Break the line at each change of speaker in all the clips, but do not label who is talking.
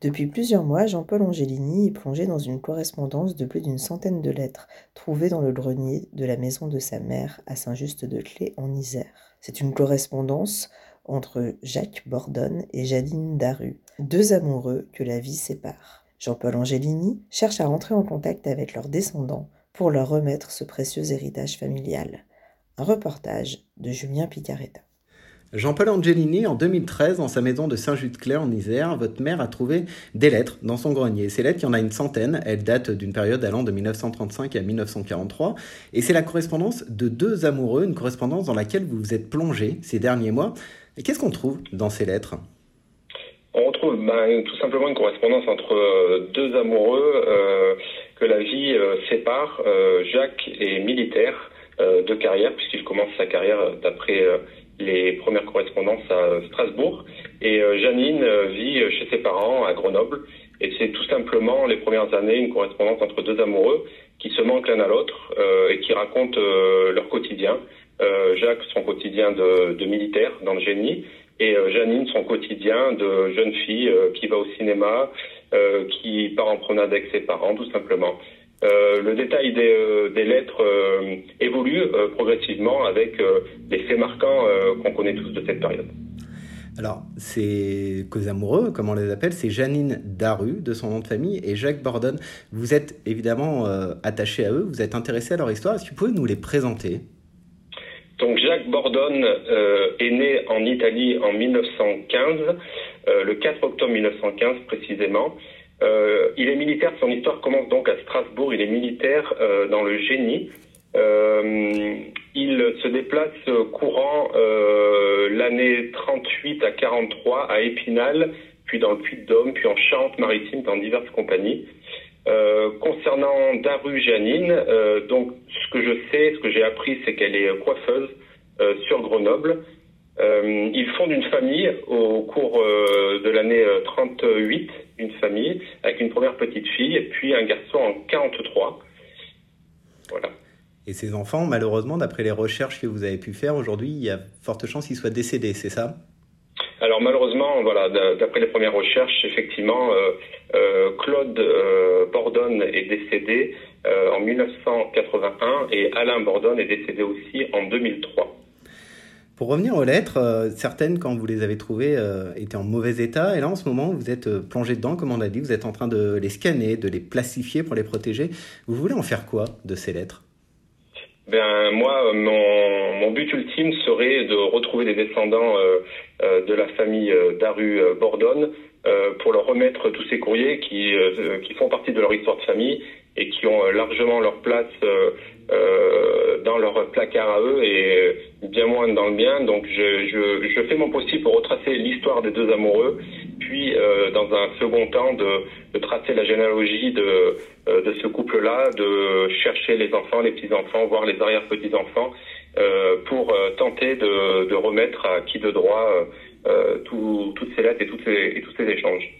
Depuis plusieurs mois, Jean-Paul Angelini est plongé dans une correspondance de plus d'une centaine de lettres trouvées dans le grenier de la maison de sa mère à Saint-Just-de-Clé en Isère. C'est une correspondance entre Jacques Bordonne et Janine Daru, deux amoureux que la vie sépare. Jean-Paul Angelini cherche à rentrer en contact avec leurs descendants pour leur remettre ce précieux héritage familial. Un reportage de Julien Picaretta.
Jean-Paul Angelini, en 2013, dans sa maison de Saint-Just-Clair en Isère, votre mère a trouvé des lettres dans son grenier. Ces lettres, il y en a une centaine. Elles datent d'une période allant de 1935 à 1943. Et c'est la correspondance de deux amoureux, une correspondance dans laquelle vous vous êtes plongé ces derniers mois. Et qu'est-ce qu'on trouve dans ces lettres?
On retrouve ben, tout simplement une correspondance entre euh, deux amoureux euh, que la vie euh, sépare. Jacques est militaire de carrière, puisqu'il commence sa carrière d'après les premières correspondances à Strasbourg. Et euh, Janine euh, vit chez ses parents à Grenoble. Et c'est tout simplement les premières années une correspondance entre deux amoureux qui se manquent l'un à l'autre euh, et qui racontent leur quotidien. Jacques, son quotidien de, de, militaire dans le génie, et Janine, son quotidien de jeune fille qui va au cinéma, qui part en promenade avec ses parents, tout simplement. Euh, le détail des, euh, des lettres euh, évolue progressivement avec les faits marquants qu'on connaît tous de cette période.
Alors, ces causes amoureux, comme on les appelle, c'est Janine Daru, de son nom de famille, et Jacques Bordon. Vous êtes évidemment attaché à eux, vous êtes intéressé à leur histoire. Est-ce que vous pouvez nous les présenter?
Donc Jacques Bordone est né en Italie en 1915, le 4 octobre 1915 précisément. Euh, il est militaire, son histoire commence donc à Strasbourg, il est militaire euh, dans le génie. Euh, il se déplace courant l'année 38 à 43 à Épinal, puis dans le Puy-de-Dôme, puis en Charente-Maritime, dans diverses compagnies. concernant Daru Janine, donc ce que je sais, ce que j'ai appris, c'est qu'elle est coiffeuse sur Grenoble. Euh, ils fondent une famille au cours euh, de l'année 38, euh, une famille avec une première petite fille et puis un garçon en 43. Voilà.
Et ces enfants, malheureusement, d'après les recherches que vous avez pu faire aujourd'hui, il y a forte chance qu'ils soient décédés, c'est ça?
Alors malheureusement, voilà, d'après les premières recherches, effectivement, Claude Bordone est décédé en 1981 et Alain Bordone est décédé aussi en 2003.
Pour revenir aux lettres, euh, certaines, quand vous les avez trouvées, euh, étaient en mauvais état. Et là, en ce moment, vous êtes euh, plongé dedans, comme on a dit. Vous êtes en train de les scanner, de les plastifier pour les protéger. Vous voulez en faire quoi de ces lettres?
Ben, moi, mon, but ultime serait de retrouver les descendants de la famille Daru Bordone pour leur remettre tous ces courriers qui font partie de leur histoire de famille et qui ont largement leur place dans leur placard à eux et bien moins dans le mien. Donc je, je, fais mon possible pour retracer l'histoire des deux amoureux, puis euh, dans un second temps de, tracer la généalogie de, euh, de ce couple-là, de chercher les enfants, les petits-enfants, voire les arrière-petits-enfants, euh, pour euh, tenter de, de, remettre à qui de droit euh, tout, toutes ces lettres et, toutes et tous ces échanges.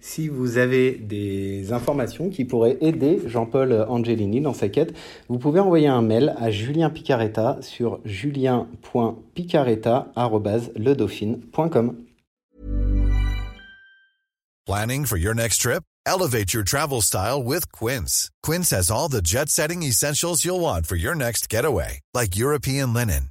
Si vous avez des informations qui pourraient aider Jean-Paul Angelini dans sa quête, vous pouvez envoyer un mail à Julien Picaretta sur julien.picaretta.ledauphine.com.
Planning for your next trip? Elevate your travel style with Quince. Quince has all the jet-setting essentials you'll want for your next getaway, like European linen,